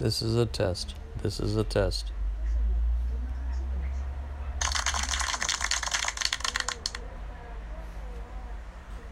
This is a test. This is a test.